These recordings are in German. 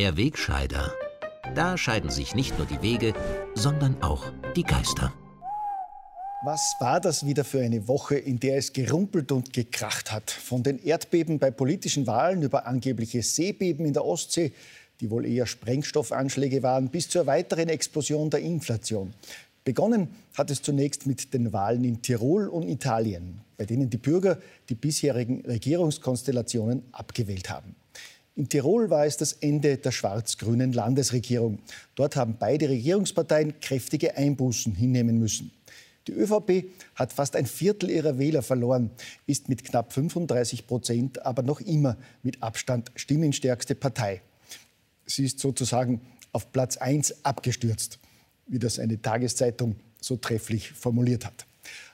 Der Wegscheider. Da scheiden sich nicht nur die Wege, sondern auch die Geister. Was war das wieder für eine Woche, in der es gerumpelt und gekracht hat? Von den Erdbeben bei politischen Wahlen über angebliche Seebeben in der Ostsee, die wohl eher Sprengstoffanschläge waren, bis zur weiteren Explosion der Inflation. Begonnen hat es zunächst mit den Wahlen in Tirol und Italien, bei denen die Bürger die bisherigen Regierungskonstellationen abgewählt haben. In Tirol war es das Ende der schwarz-grünen Landesregierung. Dort haben beide Regierungsparteien kräftige Einbußen hinnehmen müssen. Die ÖVP hat fast ein Viertel ihrer Wähler verloren, ist mit knapp 35 Prozent aber noch immer mit Abstand stimmenstärkste Partei. Sie ist sozusagen auf Platz 1 abgestürzt, wie das eine Tageszeitung so trefflich formuliert hat.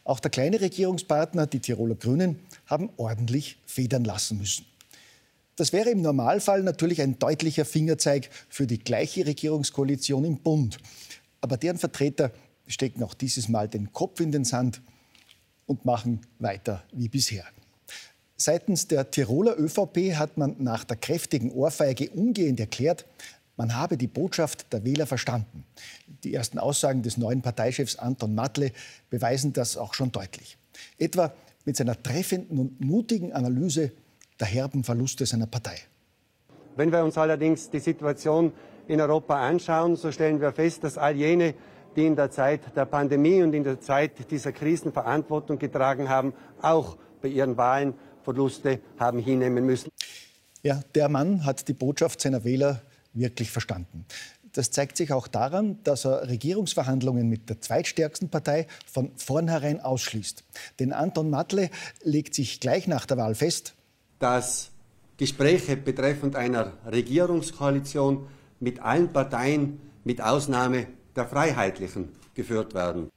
Auch der kleine Regierungspartner, die Tiroler Grünen, haben ordentlich federn lassen müssen. Das wäre im Normalfall natürlich ein deutlicher Fingerzeig für die gleiche Regierungskoalition im Bund. Aber deren Vertreter stecken auch dieses Mal den Kopf in den Sand und machen weiter wie bisher. Seitens der Tiroler ÖVP hat man nach der kräftigen Ohrfeige umgehend erklärt, man habe die Botschaft der Wähler verstanden. Die ersten Aussagen des neuen Parteichefs Anton Matle beweisen das auch schon deutlich. Etwa mit seiner treffenden und mutigen Analyse der herben Verluste seiner Partei. Wenn wir uns allerdings die Situation in Europa anschauen, so stellen wir fest, dass all jene, die in der Zeit der Pandemie und in der Zeit dieser Krisen Verantwortung getragen haben, auch bei ihren Wahlen Verluste haben hinnehmen müssen. Ja, der Mann hat die Botschaft seiner Wähler wirklich verstanden. Das zeigt sich auch daran, dass er Regierungsverhandlungen mit der zweitstärksten Partei von vornherein ausschließt. Denn Anton Matle legt sich gleich nach der Wahl fest, dass Gespräche betreffend einer Regierungskoalition mit allen Parteien mit Ausnahme der Freiheitlichen geführt werden.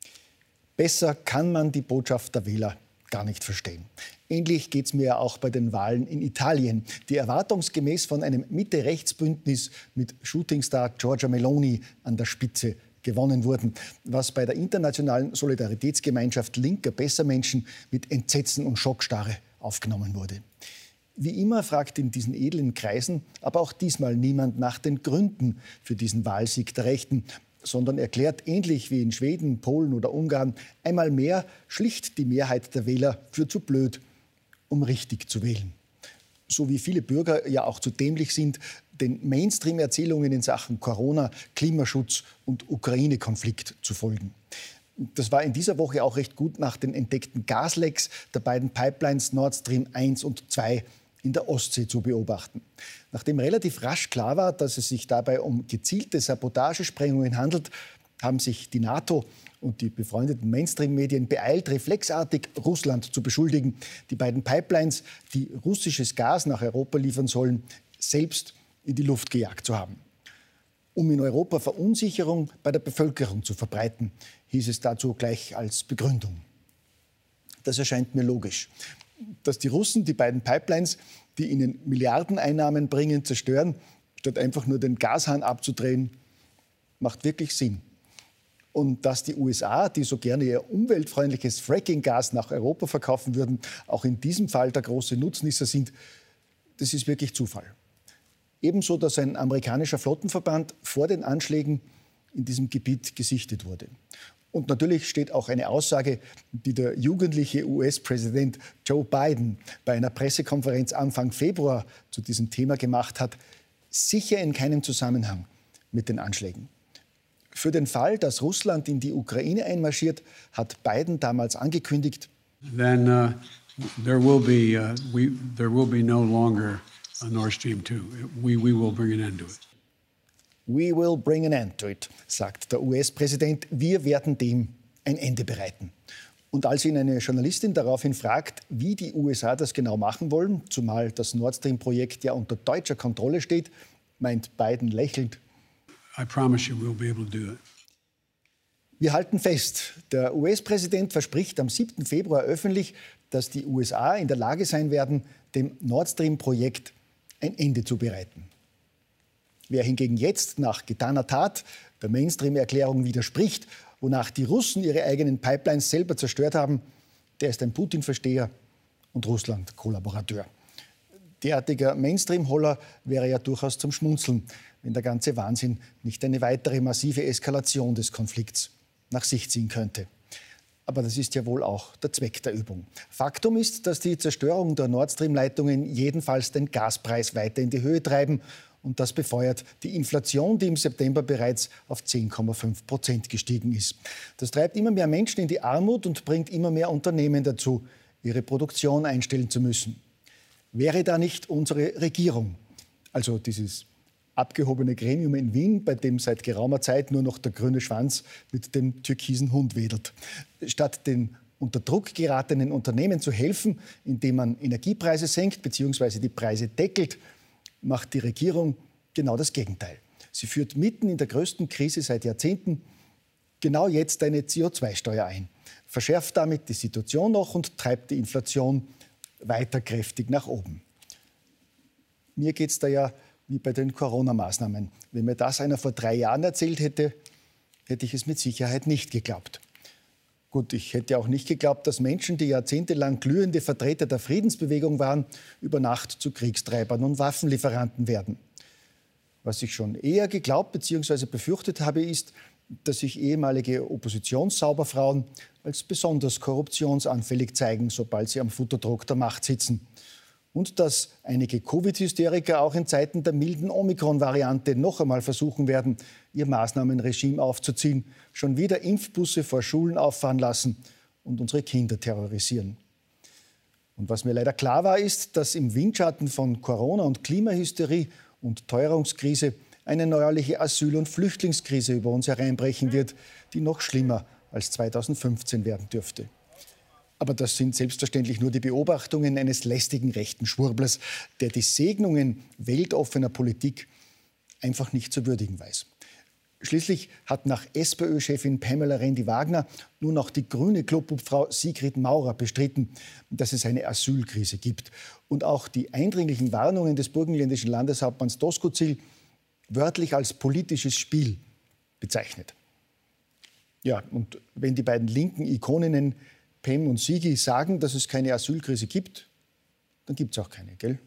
Besser kann man die Botschaft der Wähler gar nicht verstehen. Ähnlich geht es mir auch bei den Wahlen in Italien, die erwartungsgemäß von einem Mitte-Rechts-Bündnis mit Shootingstar Giorgia Meloni an der Spitze gewonnen wurden, was bei der internationalen Solidaritätsgemeinschaft linker Bessermenschen mit Entsetzen und Schockstarre aufgenommen wurde. Wie immer fragt in diesen edlen Kreisen aber auch diesmal niemand nach den Gründen für diesen Wahlsieg der Rechten, sondern erklärt ähnlich wie in Schweden, Polen oder Ungarn einmal mehr schlicht die Mehrheit der Wähler für zu blöd, um richtig zu wählen. So wie viele Bürger ja auch zu dämlich sind, den Mainstream-Erzählungen in Sachen Corona, Klimaschutz und Ukraine-Konflikt zu folgen. Das war in dieser Woche auch recht gut nach den entdeckten Gaslecks der beiden Pipelines Nord Stream 1 und 2 in der Ostsee zu beobachten. Nachdem relativ rasch klar war, dass es sich dabei um gezielte Sabotagesprengungen handelt, haben sich die NATO und die befreundeten Mainstream-Medien beeilt, reflexartig Russland zu beschuldigen, die beiden Pipelines, die russisches Gas nach Europa liefern sollen, selbst in die Luft gejagt zu haben. Um in Europa Verunsicherung bei der Bevölkerung zu verbreiten, hieß es dazu gleich als Begründung. Das erscheint mir logisch dass die Russen die beiden Pipelines, die ihnen Milliardeneinnahmen bringen, zerstören, statt einfach nur den Gashahn abzudrehen, macht wirklich Sinn. Und dass die USA, die so gerne ihr umweltfreundliches Fracking-Gas nach Europa verkaufen würden, auch in diesem Fall der große Nutznießer sind, das ist wirklich Zufall. Ebenso, dass ein amerikanischer Flottenverband vor den Anschlägen in diesem Gebiet gesichtet wurde. Und natürlich steht auch eine Aussage, die der jugendliche US-Präsident Joe Biden bei einer Pressekonferenz Anfang Februar zu diesem Thema gemacht hat, sicher in keinem Zusammenhang mit den Anschlägen. Für den Fall, dass Russland in die Ukraine einmarschiert, hat Biden damals angekündigt, Then uh, there will be uh, we, there will be no longer a Nord Stream 2. We, we will bring an end to it. We will bring an end to it, sagt der US-Präsident. Wir werden dem ein Ende bereiten. Und als ihn eine Journalistin daraufhin fragt, wie die USA das genau machen wollen, zumal das Nord Stream-Projekt ja unter deutscher Kontrolle steht, meint Biden lächelnd. I promise you we'll be able to do it. Wir halten fest, der US-Präsident verspricht am 7. Februar öffentlich, dass die USA in der Lage sein werden, dem Nord Stream-Projekt ein Ende zu bereiten. Wer hingegen jetzt nach getaner Tat der Mainstream-Erklärung widerspricht, wonach die Russen ihre eigenen Pipelines selber zerstört haben, der ist ein Putin-Versteher und Russland-Kollaborateur. derartiger Mainstream-Holler wäre ja durchaus zum Schmunzeln, wenn der ganze Wahnsinn nicht eine weitere massive Eskalation des Konflikts nach sich ziehen könnte. Aber das ist ja wohl auch der Zweck der Übung. Faktum ist, dass die Zerstörung der Nord Stream-Leitungen jedenfalls den Gaspreis weiter in die Höhe treiben. Und das befeuert die Inflation, die im September bereits auf 10,5 Prozent gestiegen ist. Das treibt immer mehr Menschen in die Armut und bringt immer mehr Unternehmen dazu, ihre Produktion einstellen zu müssen. Wäre da nicht unsere Regierung, also dieses abgehobene Gremium in Wien, bei dem seit geraumer Zeit nur noch der grüne Schwanz mit dem türkisen Hund wedelt. Statt den unter Druck geratenen Unternehmen zu helfen, indem man Energiepreise senkt bzw. die Preise deckelt, macht die Regierung genau das Gegenteil. Sie führt mitten in der größten Krise seit Jahrzehnten genau jetzt eine CO2-Steuer ein, verschärft damit die Situation noch und treibt die Inflation weiter kräftig nach oben. Mir geht es da ja wie bei den Corona-Maßnahmen. Wenn mir das einer vor drei Jahren erzählt hätte, hätte ich es mit Sicherheit nicht geglaubt. Gut, ich hätte auch nicht geglaubt, dass Menschen, die jahrzehntelang glühende Vertreter der Friedensbewegung waren, über Nacht zu Kriegstreibern und Waffenlieferanten werden. Was ich schon eher geglaubt bzw. befürchtet habe, ist, dass sich ehemalige Oppositionssauberfrauen als besonders korruptionsanfällig zeigen, sobald sie am Futterdruck der Macht sitzen und dass einige Covid-Hysteriker auch in Zeiten der milden Omikron-Variante noch einmal versuchen werden, ihr Maßnahmenregime aufzuziehen, schon wieder Impfbusse vor Schulen auffahren lassen und unsere Kinder terrorisieren. Und was mir leider klar war, ist, dass im Windschatten von Corona und Klimahysterie und Teuerungskrise eine neuerliche Asyl- und Flüchtlingskrise über uns hereinbrechen wird, die noch schlimmer als 2015 werden dürfte. Aber das sind selbstverständlich nur die Beobachtungen eines lästigen rechten Schwurblers, der die Segnungen weltoffener Politik einfach nicht zu würdigen weiß. Schließlich hat nach SPÖ-Chefin Pamela Rendi-Wagner nun auch die grüne Klubobfrau Sigrid Maurer bestritten, dass es eine Asylkrise gibt. Und auch die eindringlichen Warnungen des burgenländischen Landeshauptmanns Doskozil wörtlich als politisches Spiel bezeichnet. Ja, und wenn die beiden linken Ikoninnen Pem und Sigi sagen, dass es keine Asylkrise gibt, dann gibt es auch keine, gell?